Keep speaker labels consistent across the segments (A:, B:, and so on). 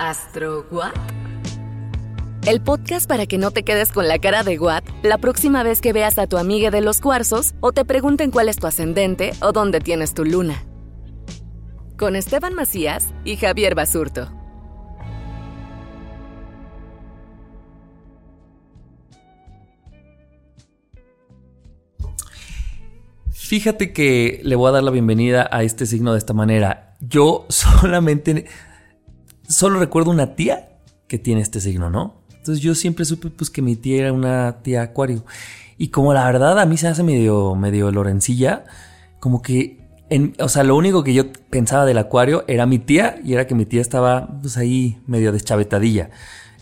A: ¿Astro What? El podcast para que no te quedes con la cara de What la próxima vez que veas a tu amiga de los cuarzos o te pregunten cuál es tu ascendente o dónde tienes tu luna. Con Esteban Macías y Javier Basurto.
B: Fíjate que le voy a dar la bienvenida a este signo de esta manera. Yo solamente, solo recuerdo una tía que tiene este signo, ¿no? Entonces yo siempre supe pues que mi tía era una tía acuario. Y como la verdad a mí se hace medio, medio lorencilla, como que, en, o sea, lo único que yo pensaba del acuario era mi tía y era que mi tía estaba pues ahí medio deschavetadilla.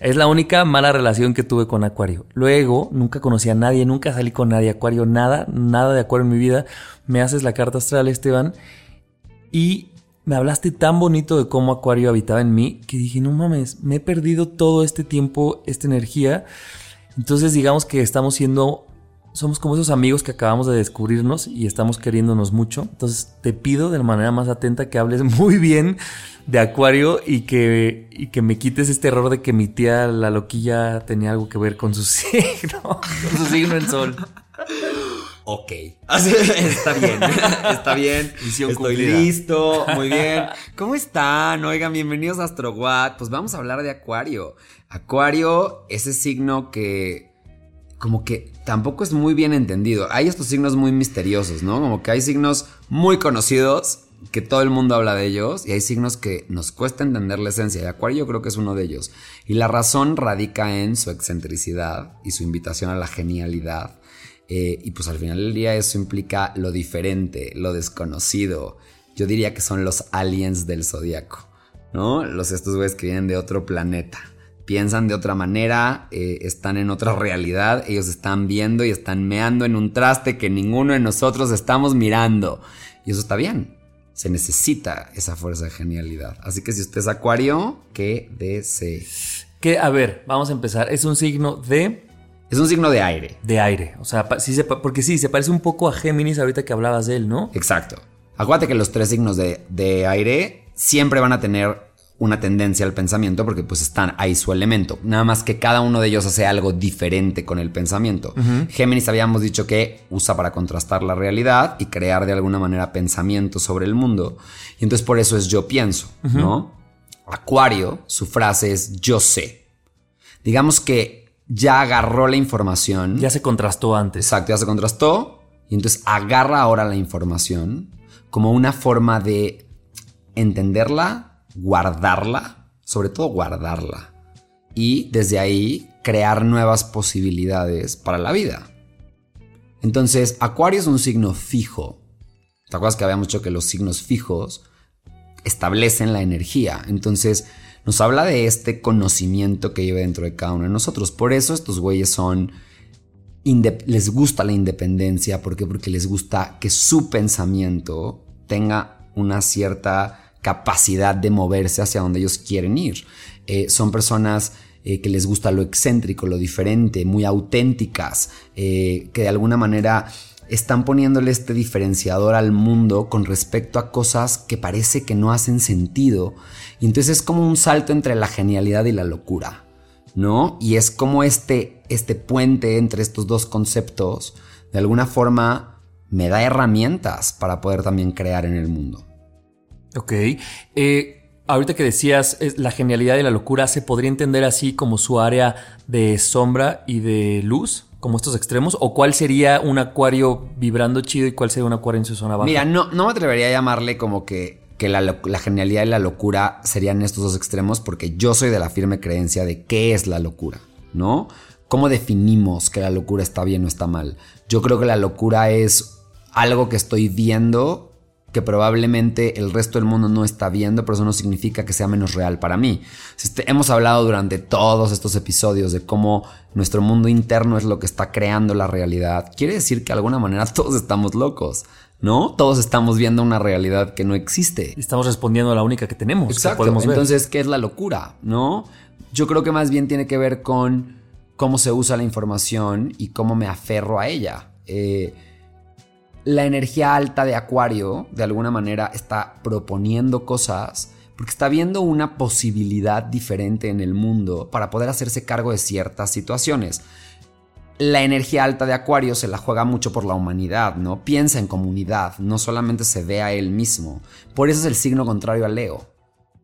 B: Es la única mala relación que tuve con Acuario. Luego, nunca conocí a nadie, nunca salí con nadie Acuario, nada, nada de Acuario en mi vida. Me haces la carta astral, Esteban, y me hablaste tan bonito de cómo Acuario habitaba en mí que dije, no mames, me he perdido todo este tiempo, esta energía. Entonces, digamos que estamos siendo somos como esos amigos que acabamos de descubrirnos y estamos queriéndonos mucho. Entonces te pido de la manera más atenta que hables muy bien de Acuario y que, y que me quites este error de que mi tía, la loquilla, tenía algo que ver con su signo, con su signo en sol.
C: Ok. está bien. Está bien.
B: Misión
C: Estoy
B: cumplida.
C: listo. Muy bien. ¿Cómo están? Oigan, bienvenidos a AstroWatt. Pues vamos a hablar de Acuario. Acuario, ese signo que como que tampoco es muy bien entendido. Hay estos signos muy misteriosos, ¿no? Como que hay signos muy conocidos que todo el mundo habla de ellos y hay signos que nos cuesta entender la esencia. Y Acuario yo creo que es uno de ellos. Y la razón radica en su excentricidad y su invitación a la genialidad. Eh, y pues al final del día eso implica lo diferente, lo desconocido. Yo diría que son los aliens del zodiaco, ¿no? Los estos güeyes que vienen de otro planeta. Piensan de otra manera, eh, están en otra realidad, ellos están viendo y están meando en un traste que ninguno de nosotros estamos mirando. Y eso está bien. Se necesita esa fuerza de genialidad. Así que si usted es acuario, que desee.
B: Que, a ver, vamos a empezar. Es un signo de,
C: Es un signo de aire.
B: de aire. O sea, sí se porque sí, se parece un poco a Géminis ahorita que hablabas de él, ¿no?
C: Exacto. Acuérdate que los tres signos de, de aire siempre van a tener una tendencia al pensamiento porque pues están ahí su elemento. Nada más que cada uno de ellos hace algo diferente con el pensamiento. Géminis habíamos dicho que usa para contrastar la realidad y crear de alguna manera pensamiento sobre el mundo. Y entonces por eso es yo pienso, ¿no? Acuario, su frase es yo sé. Digamos que ya agarró la información.
B: Ya se contrastó antes.
C: Exacto, ya se contrastó. Y entonces agarra ahora la información como una forma de entenderla, guardarla, sobre todo guardarla. Y desde ahí crear nuevas posibilidades para la vida. Entonces, Acuario es un signo fijo. ¿Te acuerdas que habíamos dicho que los signos fijos establecen la energía? Entonces, nos habla de este conocimiento que lleva dentro de cada uno de nosotros. Por eso estos güeyes son les gusta la independencia. ¿Por qué? Porque les gusta que su pensamiento tenga una cierta capacidad de moverse hacia donde ellos quieren ir. Eh, son personas eh, que les gusta lo excéntrico, lo diferente, muy auténticas, eh, que de alguna manera están poniéndole este diferenciador al mundo con respecto a cosas que parece que no hacen sentido. Y entonces es como un salto entre la genialidad y la locura. ¿no? Y es como este este puente entre estos dos conceptos, de alguna forma me da herramientas para poder también crear en el mundo.
B: Ok. Eh, ahorita que decías la genialidad y la locura, ¿se podría entender así como su área de sombra y de luz? como estos extremos? ¿O cuál sería un acuario vibrando chido y cuál sería un acuario en su zona baja?
C: Mira, no, no me atrevería a llamarle como que, que la, genialidad y la locura serían estos dos extremos, porque yo soy de la firme creencia de qué es la locura, ¿no? ¿Cómo definimos que la locura está bien o está mal? Yo creo que la locura es algo que estoy viendo que probablemente el resto del mundo no está viendo, pero eso no significa que sea menos real para mí. Este, hemos hablado durante todos estos episodios de cómo nuestro mundo interno es lo que está creando la realidad. Quiere decir que de alguna manera todos estamos locos. ¿No? Todos estamos viendo una realidad que no existe.
B: Estamos respondiendo a la única que tenemos.
C: Exacto. Entonces, ¿qué es la locura? ¿No? Yo creo que más bien tiene que ver con cómo se usa la información y cómo me aferro a ella. Eh, la energía alta de Acuario, de alguna manera, está proponiendo cosas porque está viendo una posibilidad diferente en el mundo para poder hacerse cargo de ciertas situaciones. La energía alta de Acuario se la juega mucho por la humanidad, ¿no? Piensa en comunidad, no solamente se ve a él mismo. Por eso es el signo contrario a Leo,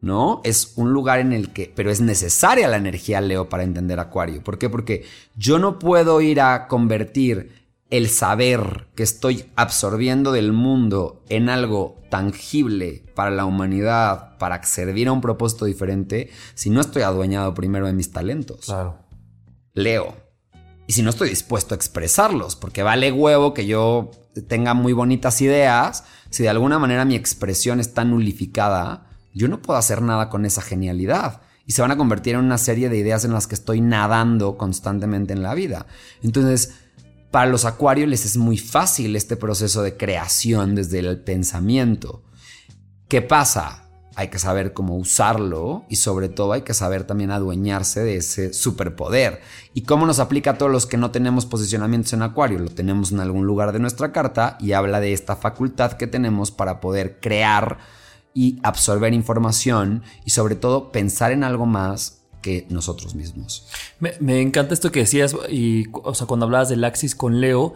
C: ¿no? Es un lugar en el que, pero es necesaria la energía Leo para entender Acuario. ¿Por qué? Porque yo no puedo ir a convertir el saber que estoy absorbiendo del mundo en algo tangible para la humanidad, para servir a un propósito diferente, si no estoy adueñado primero de mis talentos.
B: Claro.
C: Leo. Y si no estoy dispuesto a expresarlos, porque vale huevo que yo tenga muy bonitas ideas, si de alguna manera mi expresión está nulificada, yo no puedo hacer nada con esa genialidad y se van a convertir en una serie de ideas en las que estoy nadando constantemente en la vida. Entonces, para los acuarios les es muy fácil este proceso de creación desde el pensamiento. ¿Qué pasa? Hay que saber cómo usarlo y sobre todo hay que saber también adueñarse de ese superpoder. ¿Y cómo nos aplica a todos los que no tenemos posicionamientos en acuario? Lo tenemos en algún lugar de nuestra carta y habla de esta facultad que tenemos para poder crear y absorber información y sobre todo pensar en algo más que nosotros mismos.
B: Me, encanta esto que decías, y, o sea, cuando hablabas del axis con Leo,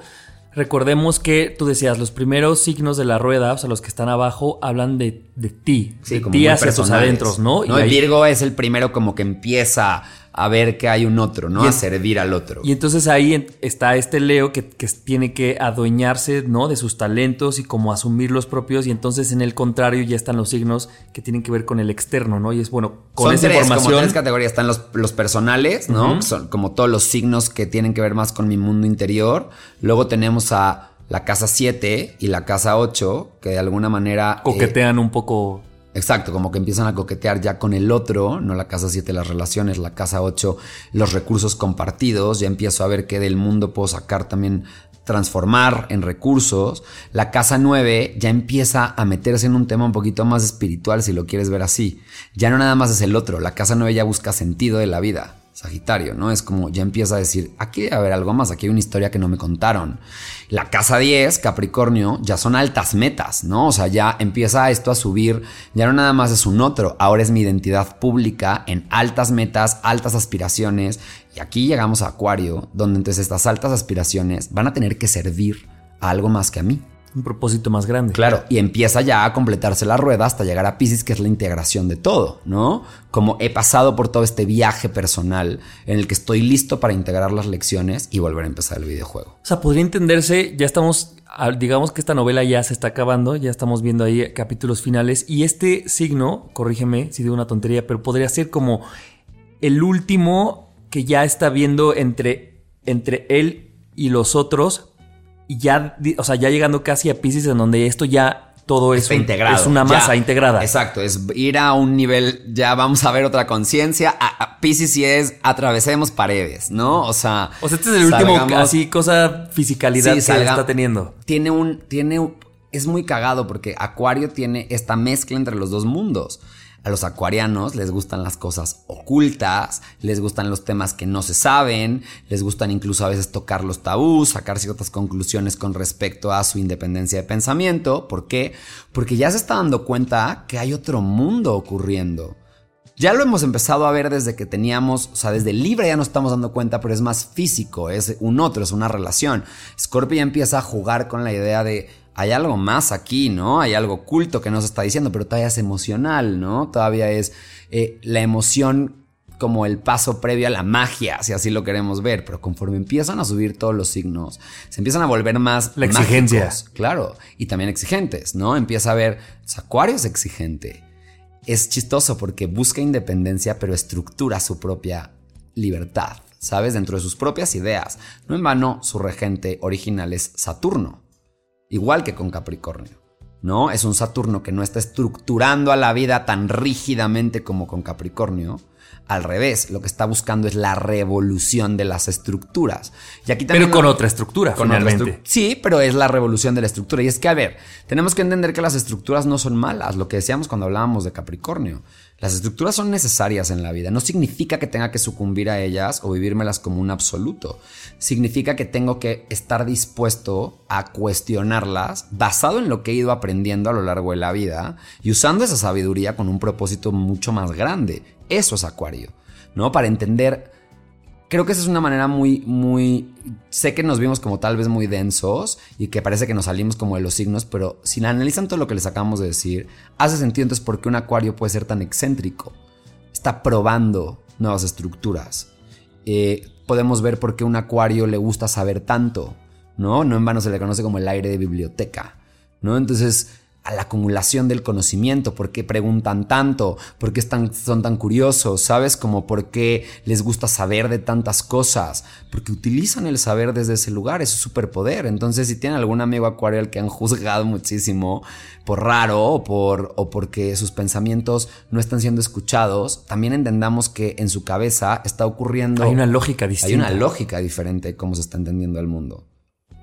B: recordemos que tú decías, los primeros signos de la rueda, o sea, los que están abajo, hablan de, de ti,
C: sí,
B: de ti hacia tus adentros, ¿no?
C: y Virgo es el primero como que empieza a ver que hay un otro, ¿no? a servir al otro.
B: Y entonces ahí está este Leo que, tiene que adueñarse, ¿no? De sus talentos y como asumir los propios. Y entonces en el contrario ya están los signos que tienen que ver con el externo, ¿no? Y es bueno, con esa información.
C: Como tres categorías. Están los, los personales, ¿no? Son como todos los signos que tienen que ver más con mi mundo interior. Luego tenemos a la casa 7 y la casa 8, que de alguna manera...
B: Eh, Coquetean un poco
C: Exacto, como que empiezan a coquetear ya con el otro, no la casa 7 las relaciones, la casa 8 los recursos compartidos, ya empiezo a ver que del mundo puedo sacar también transformar en recursos. La casa 9 ya empieza a meterse en un tema un poquito más espiritual si lo quieres ver así. Ya no nada más es el otro, la casa 9 ya busca sentido de la vida. Sagitario, ¿no? Es como ya empieza a decir, aquí debe haber algo más, aquí hay una historia que no me contaron. La casa 10, Capricornio, ya son altas metas, ¿no? O sea, ya empieza esto a subir, ya no nada más es un otro, ahora es mi identidad pública en altas metas, altas aspiraciones. Y aquí llegamos a Acuario, donde entonces estas altas aspiraciones van a tener que servir a algo más que a mí
B: un propósito más grande.
C: Claro, y empieza ya a completarse la rueda hasta llegar a Pisces, que es la integración de todo, ¿no? Como he pasado por todo este viaje personal en el que estoy listo para integrar las lecciones y volver a empezar el videojuego.
B: O sea, podría entenderse, ya estamos, digamos que esta novela ya se está acabando, ya estamos viendo ahí capítulos finales y este signo, corrígeme si digo una tontería, pero podría ser como el último que ya está viendo entre, entre él y los otros y ya, o sea, ya llegando casi a Pisces en donde esto ya todo es,
C: integrado,
B: es una masa integrada.
C: Exacto, es ir a un nivel, ya vamos a ver otra conciencia. A, Pisces sí es atravesemos paredes, ¿no? O sea,
B: o sea, este es el último así cosa fisicalidad que está teniendo.
C: Tiene un, tiene, es muy cagado porque Acuario tiene esta mezcla entre los dos mundos. A los acuarianos les gustan las cosas ocultas, les gustan los temas que no se saben, les gustan incluso a veces tocar los tabús, sacar ciertas conclusiones con respecto a su independencia de pensamiento. ¿Por qué? Porque ya se está dando cuenta que hay otro mundo ocurriendo. Ya lo hemos empezado a ver desde que teníamos, o sea, desde Libra ya nos estamos dando cuenta, pero es más físico, es un otro, es una relación. Scorpio ya empieza a jugar con la idea de, hay algo más aquí, ¿no? Hay algo oculto que nos está diciendo, pero todavía es emocional, ¿no? Todavía es eh, la emoción como el paso previo a la magia, si así lo queremos ver, pero conforme empiezan a subir todos los signos, se empiezan a volver más
B: la exigencia,
C: mágicos, claro, y también exigentes, ¿no? Empieza a ver, Acuario es exigente. Es chistoso porque busca independencia, pero estructura su propia libertad, ¿sabes? Dentro de sus propias ideas. No en vano, su regente original es Saturno, igual que con Capricornio. ¿No? Es un Saturno que no está estructurando a la vida tan rígidamente como con Capricornio, al revés, lo que está buscando es la revolución de las estructuras.
B: Y aquí también pero con otra estructura, con finalmente.
C: sí, pero es la revolución de la estructura. Y es que, a ver, tenemos que entender que las estructuras no son malas, lo que decíamos cuando hablábamos de Capricornio. Las estructuras son necesarias en la vida. No significa que tenga que sucumbir a ellas o vivírmelas como un absoluto. Significa que tengo que estar dispuesto a cuestionarlas basado en lo que he ido aprendiendo a lo largo de la vida y usando esa sabiduría con un propósito mucho más grande. Eso es Acuario, ¿no? Para entender creo que esa es una manera muy, muy... Sé que nos vimos como tal vez muy densos y que parece que nos salimos como de los signos, pero si analizan todo lo que les acabamos de decir, hace sentido entonces por qué un acuario puede ser tan excéntrico. Está probando nuevas estructuras. Eh, podemos ver por qué un acuario le gusta saber tanto, ¿no? No en vano se le conoce como el aire de biblioteca, ¿no? Entonces a la acumulación del conocimiento, por qué preguntan tanto, por qué están, son tan curiosos, ¿sabes? Como por qué les gusta saber de tantas cosas, porque utilizan el saber desde ese lugar, es su superpoder. Entonces, si tienen algún amigo acuario al que han juzgado muchísimo por raro o, por, o porque sus pensamientos no están siendo escuchados, también entendamos que en su cabeza está ocurriendo...
B: Hay una lógica distinta.
C: Hay una lógica diferente de cómo se está entendiendo el mundo.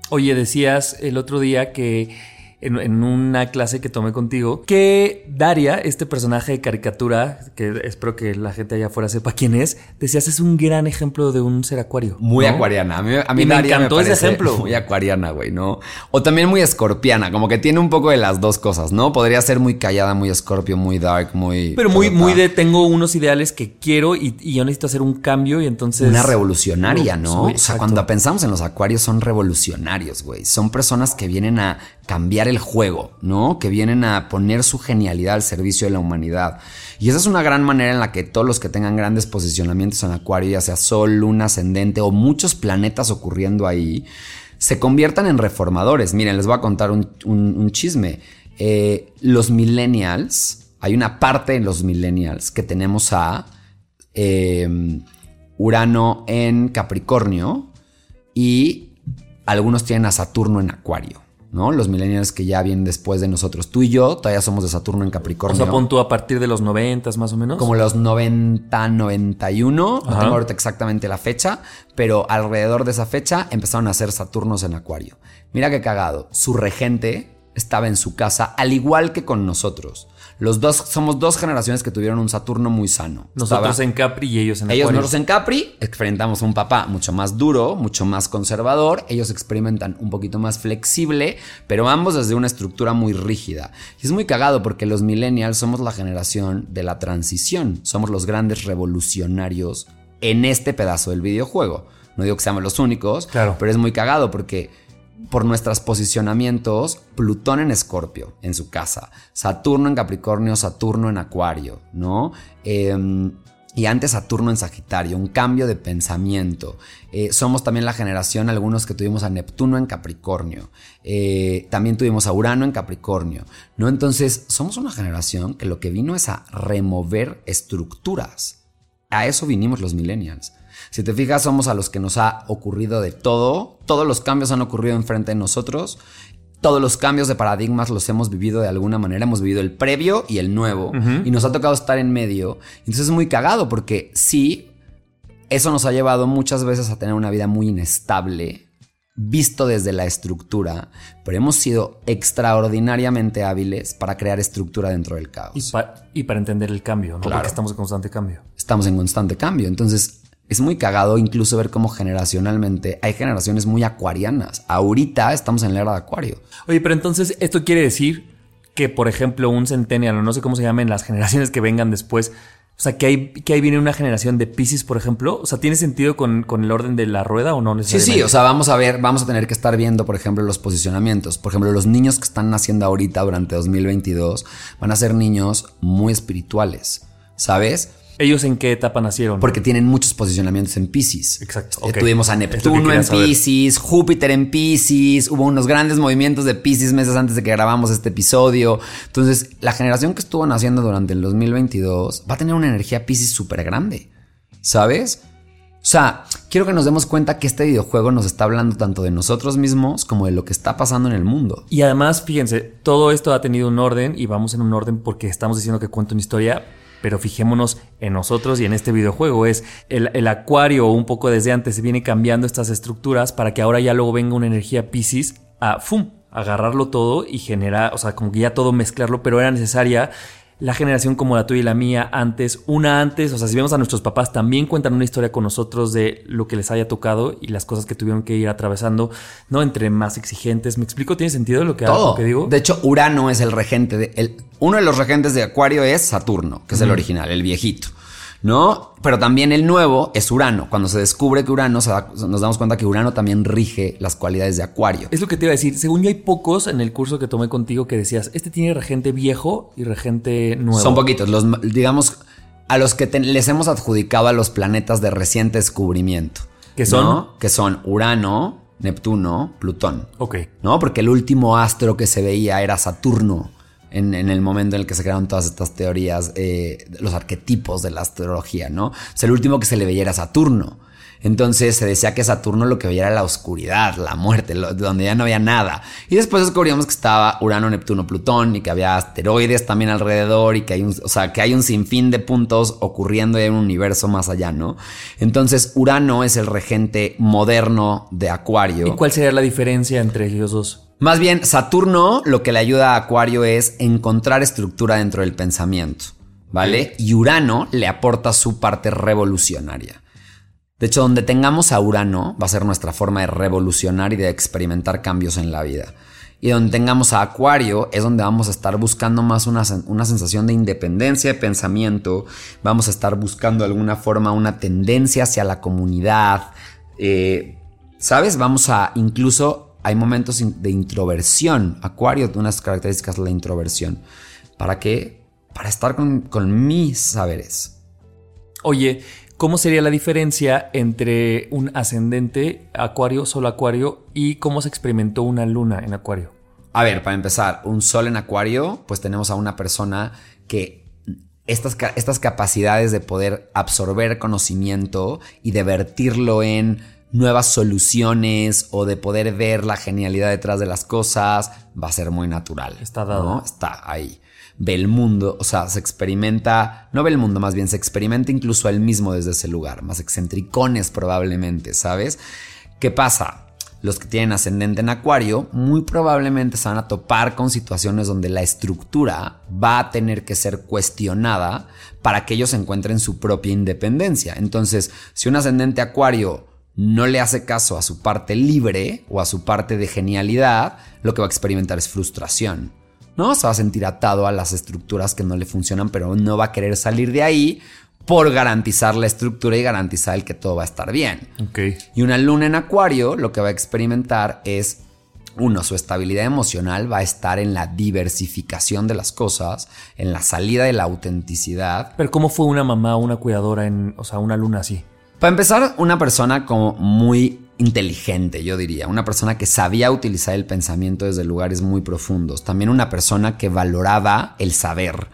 B: Oye, decías el otro día que en, una clase que tomé contigo, que Daria, este personaje de caricatura, que espero que la gente allá afuera sepa quién es, decías es un gran ejemplo de un ser acuario.
C: Muy acuariana. A mí, a mí
B: me encantó ese ejemplo.
C: Muy acuariana, güey, ¿no? O también muy escorpiana, como que tiene un poco de las dos cosas, ¿no? Podría ser muy callada, muy escorpio, muy dark, muy...
B: Pero muy, muy de tengo unos ideales que quiero y, yo necesito hacer un cambio y entonces...
C: Una revolucionaria, ¿no? o sea, cuando pensamos en los acuarios son revolucionarios, güey. Son personas que vienen a cambiar el juego, ¿no? Que vienen a poner su genialidad al servicio de la humanidad. Y esa es una gran manera en la que todos los que tengan grandes posicionamientos en Acuario, ya sea Sol, Luna, Ascendente o muchos planetas ocurriendo ahí, se conviertan en reformadores. Miren, les voy a contar un, chisme. Eh, los millennials, hay una parte en los millennials que tenemos a eh, Urano en Capricornio y algunos tienen a Saturno en Acuario. ¿No? Los millennials que ya vienen después de nosotros. Tú y yo todavía somos de Saturno en Capricornio.
B: O sea, pon tú a partir de los 90 más o menos.
C: Como los 90, 91. No tengo ahorita exactamente la fecha, pero alrededor de esa fecha empezaron a ser Saturnos en Acuario. Mira qué cagado. Su regente estaba en su casa, al igual que con nosotros. Los dos somos dos generaciones que tuvieron un Saturno muy sano.
B: Nosotros en Capri y ellos en Ellos
C: nosotros en Capri experimentamos un papá mucho más duro, mucho más conservador. Ellos experimentan un poquito más flexible, pero ambos desde una estructura muy rígida. Y es muy cagado porque los millennials somos la generación de la transición. Somos los grandes revolucionarios en este pedazo del videojuego. No digo que seamos los únicos,
B: claro.
C: pero es muy cagado porque por nuestros posicionamientos, Plutón en Escorpio, en su casa, Saturno en Capricornio, Saturno en Acuario, ¿no? Em, y antes Saturno en Sagitario, un cambio de pensamiento. Eh, somos también la generación, algunos que tuvimos a Neptuno en Capricornio. Eh, también tuvimos a Urano en Capricornio. ¿no? Entonces, somos una generación que lo que vino es a remover estructuras. A eso vinimos los millennials. Si te fijas, somos a los que nos ha ocurrido de todo. Todos los cambios han ocurrido enfrente de nosotros. Todos los cambios de paradigmas los hemos vivido de alguna manera. Hemos vivido el previo y el nuevo. Y nos ha tocado estar en medio. Entonces es muy cagado porque sí, eso nos ha llevado muchas veces a tener una vida muy inestable visto desde la estructura, pero hemos sido extraordinariamente hábiles para crear estructura dentro del caos.
B: Y, para entender el cambio, ¿no? Porque estamos en constante cambio.
C: Estamos en constante cambio. Entonces, es muy cagado incluso ver cómo generacionalmente hay generaciones muy acuarianas. Ahorita estamos en la era de acuario.
B: Oye, pero entonces esto quiere decir que, por ejemplo, un centennial, o no sé cómo se llamen las generaciones que vengan después, O sea, que ahí, que ahí viene una generación de Pisces, por ejemplo. O sea, ¿tiene sentido con, con el orden de la rueda o no
C: Sí,
B: necesariamente?
C: sí, o sea, vamos a ver, vamos a tener que estar viendo, por ejemplo, los posicionamientos. Por ejemplo, los niños que están naciendo ahorita durante 2022 van a ser niños muy espirituales, ¿sabes?
B: ¿Ellos en qué etapa nacieron?
C: Porque tienen muchos posicionamientos en Pisces.
B: Exacto,
C: Eh,
B: ok.
C: Tuvimos a
B: que
C: Neptuno en. Pisces, Júpiter en Pisces, hubo unos grandes movimientos de Pisces meses antes de que grabamos este episodio. Entonces, la generación que estuvo naciendo durante el 2022 va a tener una energía Pisces súper grande, ¿sabes? O sea, quiero que nos demos cuenta que este videojuego nos está hablando tanto de nosotros mismos como de lo que está pasando en el mundo.
B: Y además, fíjense, todo esto ha tenido un orden y vamos en un orden porque estamos diciendo que cuenta una historia, pero fijémonos en nosotros y en este videojuego. Es el, acuario, un poco desde antes, viene cambiando estas estructuras para que ahora ya luego venga una energía Pisces a ¡fum! agarrarlo todo y generar, o sea, como que ya todo mezclarlo, pero era necesaria la generación como la tuya y la mía antes, una antes, o sea, si vemos a nuestros papás, también cuentan una historia con nosotros de lo que les haya tocado y las cosas que tuvieron que ir atravesando, ¿no? Entre más exigentes. ¿Me explico? ¿Tiene sentido lo que,
C: Todo.
B: lo que digo?
C: De hecho, Urano es el regente de. el- uno de los regentes de Acuario es Saturno, que es el original, el viejito. ¿No? Pero también el nuevo es Urano. Cuando se descubre que Urano, da- nos damos cuenta que Urano también rige las cualidades de Acuario.
B: Es lo que te iba a decir. Según yo, hay pocos en el curso que tomé contigo que decías, este tiene regente viejo y regente nuevo.
C: Son poquitos. Los, digamos, a los que te- les hemos adjudicado a los planetas de reciente descubrimiento.
B: ¿Que son?
C: ¿no? Que son Urano, Neptuno, Plutón.
B: Ok.
C: ¿no? Porque el último astro que se veía era Saturno en, el momento en el que se crearon todas estas teorías, eh, los arquetipos de la astrología, ¿no? O sea, el último que se le veía era Saturno. Entonces se decía que Saturno lo que veía era la oscuridad, la muerte, donde ya no había nada. Y después descubrimos que estaba Urano, Neptuno, Plutón y que había asteroides también alrededor y que hay un, o sea, que hay un sinfín de puntos ocurriendo en un universo más allá, ¿no? Entonces Urano es el regente moderno de Acuario.
B: ¿Y cuál sería la diferencia entre ellos dos?
C: Más bien, Saturno lo que le ayuda a Acuario es encontrar estructura dentro del pensamiento, ¿vale? Y Urano le aporta su parte revolucionaria. De hecho, donde tengamos a Urano va a ser nuestra forma de revolucionar y de experimentar cambios en la vida. Y donde tengamos a Acuario es donde vamos a estar buscando más una, una sensación de independencia de pensamiento, vamos a estar buscando de alguna forma una tendencia hacia la comunidad, eh, ¿sabes? Vamos a incluso, hay momentos de introversión. Acuario, unas características de la introversión. ¿Para qué? Para estar con, con mis saberes.
B: Oye, ¿cómo sería la diferencia entre un ascendente acuario, solo acuario, y cómo se experimentó una luna en acuario?
C: A ver, para empezar, un sol en acuario, pues tenemos a una persona que estas, estas capacidades de poder absorber conocimiento y de vertirlo en nuevas soluciones o de poder ver la genialidad detrás de las cosas, va a ser muy natural.
B: Está dado.
C: ¿no? Está ahí. Ve el mundo, o sea, se experimenta, no ve el mundo, más bien se experimenta incluso él mismo desde ese lugar, más excentricones probablemente, ¿sabes? ¿Qué pasa? Los que tienen ascendente en acuario muy probablemente se van a topar con situaciones donde la estructura va a tener que ser cuestionada para que ellos encuentren su propia independencia. Entonces, si un ascendente acuario no le hace caso a su parte libre o a su parte de genialidad, lo que va a experimentar es frustración. ¿No? Se va a sentir atado a las estructuras que no le funcionan, pero no va a querer salir de ahí por garantizar la estructura y garantizar el que todo va a estar bien. Y una luna en acuario lo que va a experimentar es, uno, su estabilidad emocional va a estar en la diversificación de las cosas, en la salida de la autenticidad.
B: Pero ¿cómo fue una mamá, una cuidadora en, o sea, una luna así?
C: Para empezar, una persona como muy inteligente, yo diría, una persona que sabía utilizar el pensamiento desde lugares muy profundos, también una persona que valoraba el saber.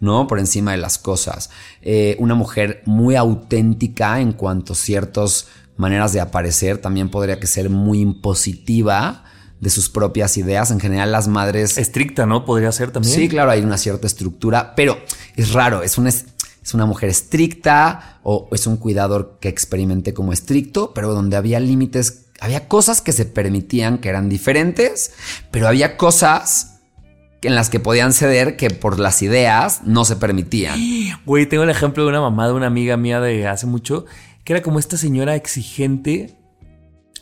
C: ¿no? Por encima de las cosas. Eh, una mujer muy auténtica en cuanto a ciertas maneras de aparecer. También podría que ser muy impositiva de sus propias ideas. En general, las madres
B: Estricta, ¿no? Podría ser también.
C: Sí, claro, hay una cierta estructura, pero es raro, es una, es una mujer estricta o es un cuidador que experimenté como estricto, pero donde había límites, había cosas que se permitían que eran diferentes, pero había cosas en las que podían ceder que por las ideas no se permitían.
B: Güey, tengo el ejemplo de una mamá de una amiga mía de hace mucho, que era como esta señora exigente,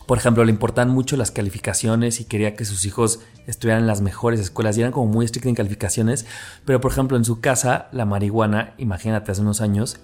B: por ejemplo, le importan mucho las calificaciones y quería que sus hijos estuvieran en las mejores escuelas y eran como muy estrictos en calificaciones. Pero, por ejemplo, en su casa, la marihuana, imagínate, hace unos años,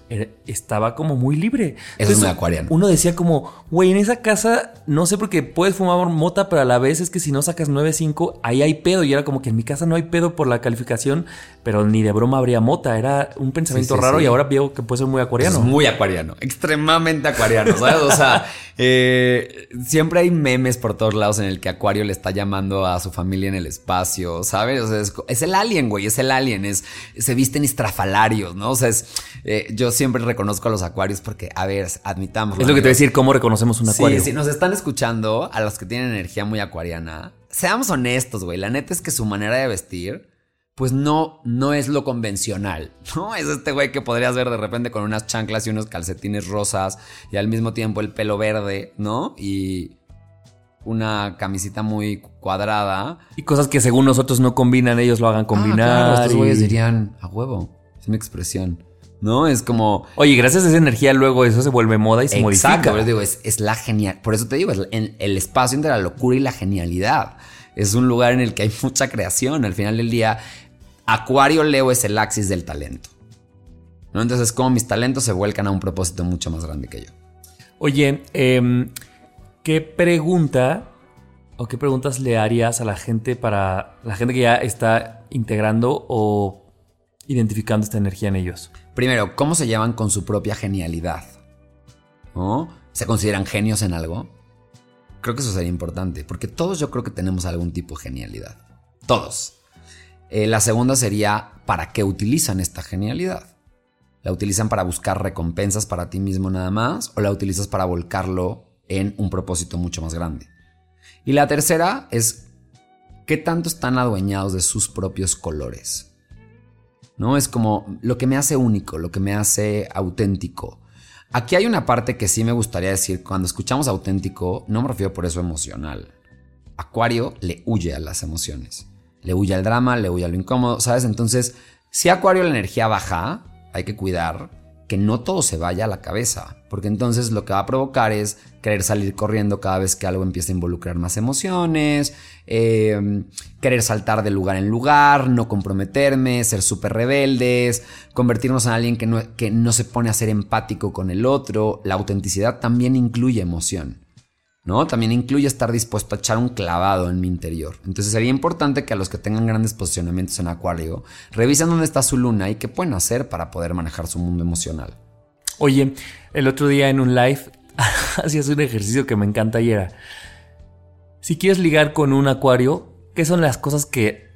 B: estaba como muy libre.
C: Eso es muy acuariano.
B: Uno decía como, güey, en esa casa, no sé por qué puedes fumar mota, pero a la vez es que si no sacas 9.5, ahí hay pedo. Y era como que en mi casa no hay pedo por la calificación, pero ni de broma habría mota. Era un pensamiento raro y ahora veo que puede ser muy acuariano.
C: Es muy acuariano, extremadamente acuariano, ¿sabes? O sea, eh, siempre hay memes por todos lados en el que Acuario le está llamando a su familia en el espacio, ¿sabes? O sea, es, el alien, güey, es el alien, es, se visten estrafalarios, ¿no? O sea, es, eh, yo siempre reconozco a los acuarios porque, a ver, admitamos.
B: Es lo que te voy a decir, ¿cómo reconocemos un acuario?
C: Sí, si nos están escuchando, a los que tienen energía muy acuariana, seamos honestos, güey, la neta es que su manera de vestir pues no, no es lo convencional, ¿no? Es este güey que podrías ver de repente con unas chanclas y unos calcetines rosas y al mismo tiempo el pelo verde, ¿no? Y una camisita muy cuadrada.
B: Y cosas que según nosotros no combinan, ellos lo hagan combinar. Ah,
C: claro, estos güeyes dirían, a huevo, es una expresión. ¿No? Es como.
B: Oye, gracias a esa energía, luego eso se vuelve moda y se
C: Exacto,
B: modifica.
C: Digo, es, es la genial. Por eso te digo, es el espacio entre la locura y la genialidad. Es un lugar en el que hay mucha creación. Al final del día, Acuario Leo es el axis del talento. ¿no? Entonces, como mis talentos se vuelcan a un propósito mucho más grande que yo.
B: Oye, em, ¿qué pregunta o qué preguntas le harías a la gente para la gente que ya está integrando o identificando esta energía en ellos?
C: Primero, ¿cómo se llevan con su propia genialidad? ¿Se consideran genios en algo? Creo que eso sería importante, porque todos yo creo que tenemos algún tipo de genialidad. Todos. Eh, la segunda sería, ¿para qué utilizan esta genialidad? ¿La utilizan para buscar recompensas para ti mismo nada más o la utilizas para volcarlo en un propósito mucho más grande? Y la tercera es, ¿qué tanto están adueñados de sus propios colores? ¿No? Es como lo que me hace único, lo que me hace auténtico. Aquí hay una parte que sí me gustaría decir, cuando escuchamos auténtico, no me refiero por eso emocional. Acuario le huye a las emociones le huye al drama, le huye a lo incómodo, ¿sabes? Entonces, si Acuario la energía baja, hay que cuidar que no todo se vaya a la cabeza, porque entonces lo que va a provocar es querer salir corriendo cada vez que algo empieza a involucrar más emociones, em, querer saltar de lugar en lugar, no comprometerme, ser súper rebeldes, convertirnos en alguien que no, que no se pone a ser empático con el otro. La autenticidad también incluye emoción. ¿No? También incluye estar dispuesto a echar un clavado en mi interior. Entonces sería importante que a los que tengan grandes posicionamientos en Acuario revisen dónde está su luna y qué pueden hacer para poder manejar su mundo emocional.
B: Oye, el otro día en un live hacías un ejercicio que me encanta y era, si quieres ligar con un Acuario, ¿qué son las cosas que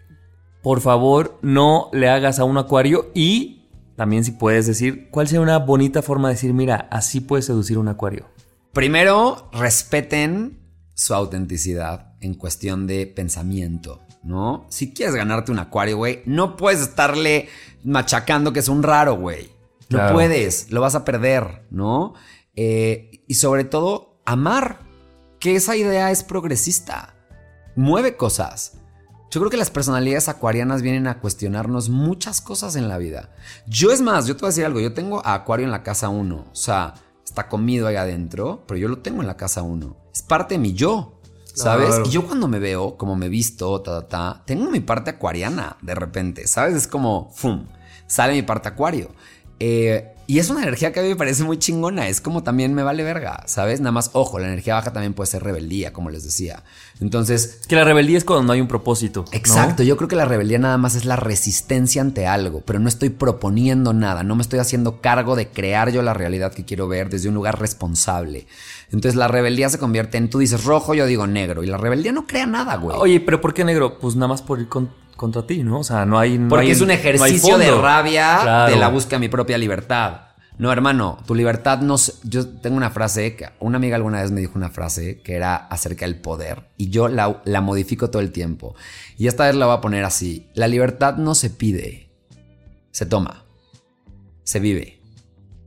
B: por favor no le hagas a un Acuario? Y también si puedes decir, ¿cuál sería una bonita forma de decir, mira, así puedes seducir un Acuario?
C: Primero, respeten su autenticidad en cuestión de pensamiento, ¿no? Si quieres ganarte un acuario, güey, no puedes estarle machacando que es un raro, güey. No puedes, lo vas a perder, ¿no? Eh, y sobre todo, amar, que esa idea es progresista, mueve cosas. Yo creo que las personalidades acuarianas vienen a cuestionarnos muchas cosas en la vida. Yo es más, yo te voy a decir algo, yo tengo a Acuario en la casa 1, o sea, está comido ahí adentro, pero yo lo tengo en la casa uno. Es parte de mi yo. ¿Sabes? Y yo cuando me veo, como me visto, ta, ta, ta, tengo mi parte acuariana de repente, ¿sabes? Es como, ¡fum! Sale mi parte acuario. Eh, y es una energía que a mí me parece muy chingona. Es como también me vale verga, ¿sabes? Nada más, ojo, la energía baja también puede ser rebeldía, como les decía. Entonces.
B: Que la rebeldía es cuando no hay un propósito.
C: Exacto. Yo creo que la rebeldía nada más es la resistencia ante algo, pero no estoy proponiendo nada. No me estoy haciendo cargo de crear yo la realidad que quiero ver desde un lugar responsable. Entonces la rebeldía se convierte en tú dices rojo, yo digo negro. Y la rebeldía no crea nada, güey.
B: Oye, pero ¿por qué negro? Pues nada más por ir con contra ti, ¿no? O sea, no hay.
C: Porque es un ejercicio de rabia de la búsqueda de mi propia libertad. No, hermano, tu libertad no. Yo tengo una frase que una amiga alguna vez me dijo una frase que era acerca del poder y yo la, la modifico todo el tiempo. Y esta vez la voy a poner así: La libertad no se pide, se toma, se vive.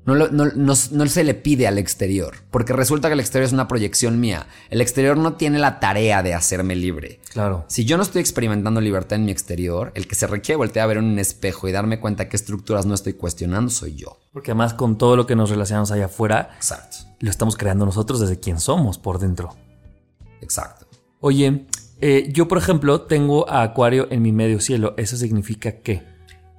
C: No, no, se le pide al exterior, porque resulta que el exterior es una proyección mía. El exterior no tiene la tarea de hacerme libre.
B: Claro.
C: Si yo no estoy experimentando libertad en mi exterior, el que se requiere voltear a ver en un espejo y darme cuenta qué estructuras no estoy cuestionando soy yo.
B: Porque además con todo lo que nos relacionamos allá afuera,
C: Exacto.
B: lo estamos creando nosotros desde quien somos por dentro.
C: Exacto.
B: Oye, eh, yo por ejemplo tengo a Acuario en mi medio cielo. ¿Eso significa qué?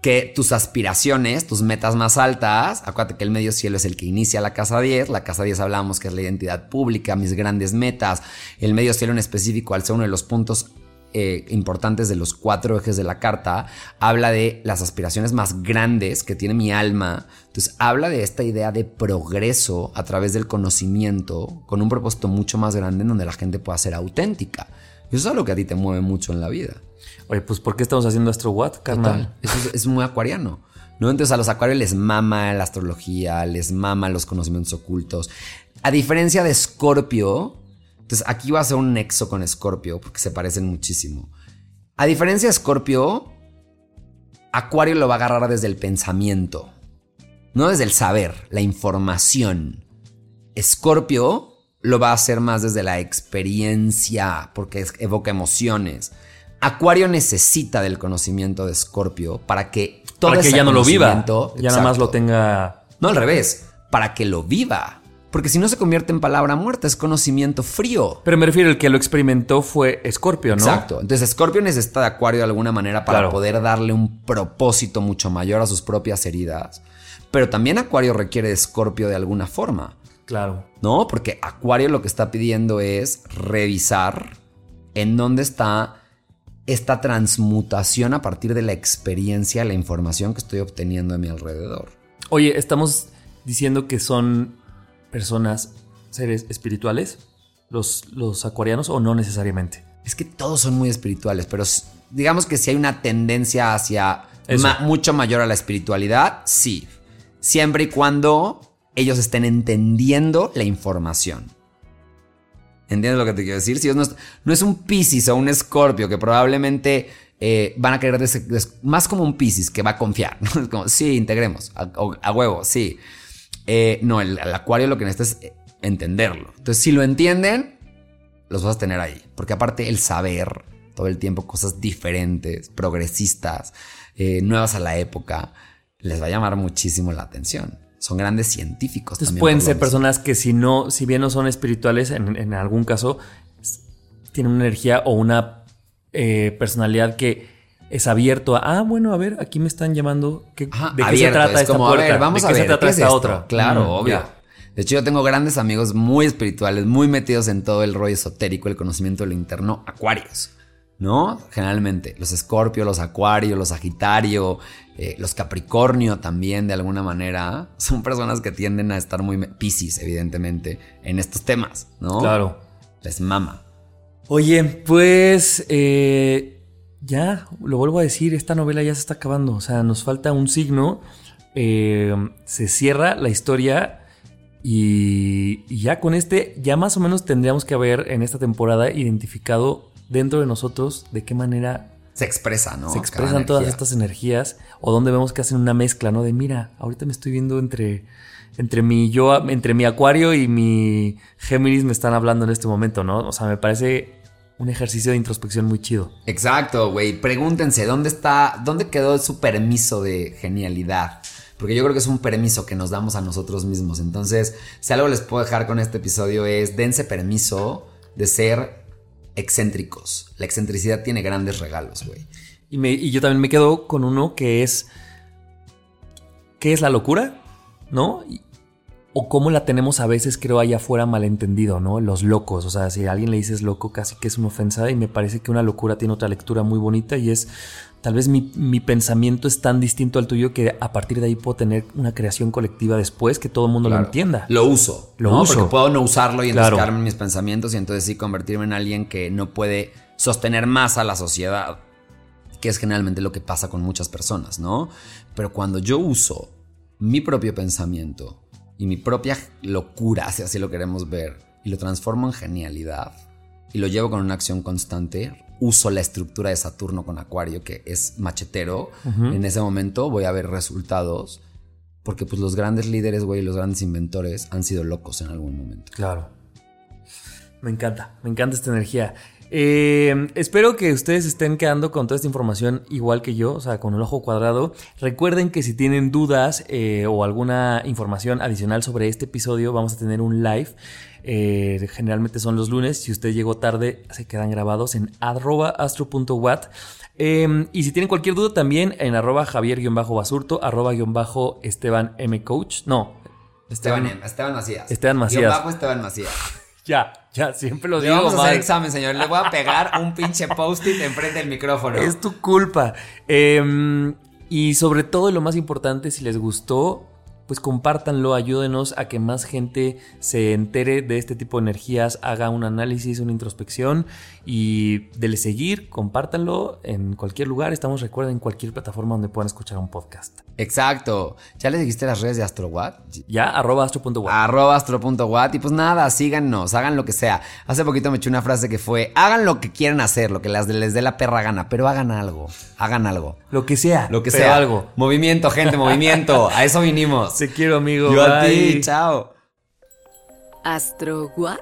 C: Que tus aspiraciones, tus metas más altas, acuérdate que el medio cielo es el que inicia la casa 10, la casa 10 hablamos que es la identidad pública, mis grandes metas, el medio cielo en específico al ser uno de los puntos eh, importantes de los cuatro ejes de la carta, habla de las aspiraciones más grandes que tiene mi alma. Entonces habla de esta idea de progreso a través del conocimiento con un propósito mucho más grande en donde la gente pueda ser auténtica. Eso es algo que a ti te mueve mucho en la vida.
B: Oye, pues ¿por qué estamos haciendo Astro What, carnal?
C: Eso es, es muy acuariano. ¿no? Entonces a los acuarios les mama la astrología, les mama los conocimientos ocultos. A diferencia de Escorpio, entonces aquí va a ser un nexo con Escorpio porque se parecen muchísimo. A diferencia de Escorpio, Acuario lo va a agarrar desde el pensamiento, no desde el saber, la información. Escorpio lo va a hacer más desde la experiencia porque evoca emociones. Acuario necesita del conocimiento de Escorpio para que
B: todo para que ya no lo viva, ya nada más lo tenga.
C: No al revés, para que lo viva. Porque si no se convierte en palabra muerta, es conocimiento frío.
B: Pero me refiero, el que lo experimentó fue Scorpio, ¿no?
C: Exacto. Entonces Scorpio necesita de Acuario de alguna manera para poder darle un propósito mucho mayor a sus propias heridas. Pero también Acuario requiere de Scorpio de alguna forma.
B: Claro.
C: ¿No? Porque Acuario lo que está pidiendo es revisar en dónde está esta transmutación a partir de la experiencia, la información que estoy obteniendo a mi alrededor.
B: Oye, estamos diciendo que son personas, seres espirituales, los, los acuarianos, o no necesariamente?
C: Es que todos son muy espirituales, pero digamos que si hay una tendencia hacia mucho mayor a la espiritualidad, sí. Siempre y cuando ellos estén entendiendo la información. ¿Entiendes lo que te quiero decir? Si no, es, no es un Piscis o un Escorpio que probablemente eh, van a querer más como un Piscis que va a confiar. como, sí, integremos, a huevo, sí. Eh, no, el, acuario lo que necesita es entenderlo. Entonces, si lo entienden, los vas a tener ahí. Porque aparte el saber todo el tiempo cosas diferentes, progresistas, eh, nuevas a la época, les va a llamar muchísimo la atención. Son grandes científicos.
B: Entonces pueden ser personas que si no, si bien no son espirituales, en, algún caso, tienen una energía o una eh, personalidad que es abierto a, ah, bueno, a ver, aquí me están llamando. ¿De qué se trata esta como, puerta?
C: vamos
B: ¿De
C: qué
B: se trata esta otra?
C: Claro, obvio. De hecho, yo tengo grandes amigos muy espirituales, muy metidos en todo el rollo esotérico, el conocimiento de lo interno, acuarios. ¿No? Generalmente, los escorpio, los acuario, los sagitario, eh, los capricornio también, de alguna manera, son personas que tienden a estar muy piscis, evidentemente, en estos temas, ¿no?
B: Claro.
C: Les mama.
B: Oye, pues eh, ya, lo vuelvo a decir, esta novela ya se está acabando. O sea, nos falta un signo. Eh, se cierra la historia. Y, ya con este, ya más o menos tendríamos que haber en esta temporada identificado dentro de nosotros de qué manera
C: se expresa, ¿no?
B: Se expresan todas estas energías o donde vemos que hacen una mezcla, ¿no? De mira, ahorita me estoy viendo entre entre mi yo, entre mi acuario y mi Géminis me están hablando en este momento, ¿no? O sea, me parece un ejercicio de introspección muy chido.
C: Exacto, güey. Pregúntense, ¿dónde está, dónde quedó su permiso de genialidad? Porque yo creo que es un permiso que nos damos a nosotros mismos. Entonces, si algo les puedo dejar con este episodio es, dense permiso de ser excéntricos. La excentricidad tiene grandes regalos, güey.
B: Y, y yo también me quedo con uno que es, ¿qué es la locura? ¿No? o cómo la tenemos a veces, creo, allá afuera malentendido, ¿no? Los locos. O sea, si a alguien le dices loco, casi que es una ofensa. Y me parece que una locura tiene otra lectura muy bonita y es. Tal vez mi, pensamiento es tan distinto al tuyo que a partir de ahí puedo tener una creación colectiva después que todo el mundo lo entienda.
C: Lo uso. Lo uso. Porque puedo no usarlo y enroscarme en mis pensamientos y entonces sí convertirme en alguien que no puede sostener más a la sociedad. Que es generalmente lo que pasa con muchas personas, ¿no? Pero cuando yo uso mi propio pensamiento y mi propia locura, si así lo queremos ver, y lo transformo en genialidad y lo llevo con una acción constante, uso la estructura de Saturno con Acuario, que es machetero, en ese momento voy a ver resultados. Porque pues los grandes líderes, güey, los grandes inventores han sido locos en algún momento.
B: Claro. Me encanta, me encanta esta energía. Eh, espero que ustedes estén quedando con toda esta información igual que yo, o sea, con el ojo cuadrado. Recuerden que si tienen dudas eh, o alguna información adicional sobre este episodio, vamos a tener un live. Eh, generalmente son los lunes. Si usted llegó tarde, se quedan grabados en arroba astro.wat. Eh, y si tienen cualquier duda, también en arroba javier-basurto, arroba Esteban M. Coach. No,
C: Esteban, Esteban Macías.
B: Esteban Macías.
C: Bajo Esteban Macías.
B: Ya, ya, siempre lo
C: Le
B: digo
C: vamos a hacer examen, señor. Le voy a pegar un pinche post-it enfrente del micrófono.
B: Es tu culpa. Eh, y sobre todo, y lo más importante, si les gustó, pues compártanlo, ayúdenos a que más gente se entere de este tipo de energías, haga un análisis, una introspección y dele seguir, compártanlo en cualquier lugar. Estamos, recuerden, en cualquier plataforma donde puedan escuchar un podcast.
C: Exacto. ¿Ya les dijiste las redes de AstroWatt?
B: Ya, arroba astro.wat.
C: Arroba astro.watt y pues nada, síganos, hagan lo que sea. Hace poquito me eché una frase que fue, hagan lo que quieran hacer, lo que las- les dé la perra gana, pero hagan algo, hagan algo.
B: Lo que sea.
C: Lo que sea.
B: algo.
C: Movimiento, gente, movimiento. A eso vinimos.
B: Te quiero, amigo.
C: Yo a ti, chao.
A: ¿Astro What?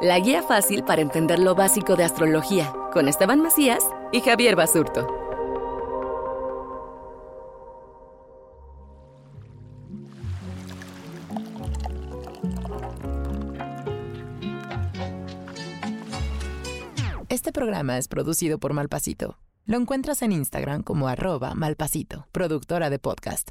A: La guía fácil para entender lo básico de astrología con Esteban Macías y Javier Basurto.
D: Este programa es producido por Malpasito. Lo encuentras en Instagram como arroba malpasito, productora de podcast.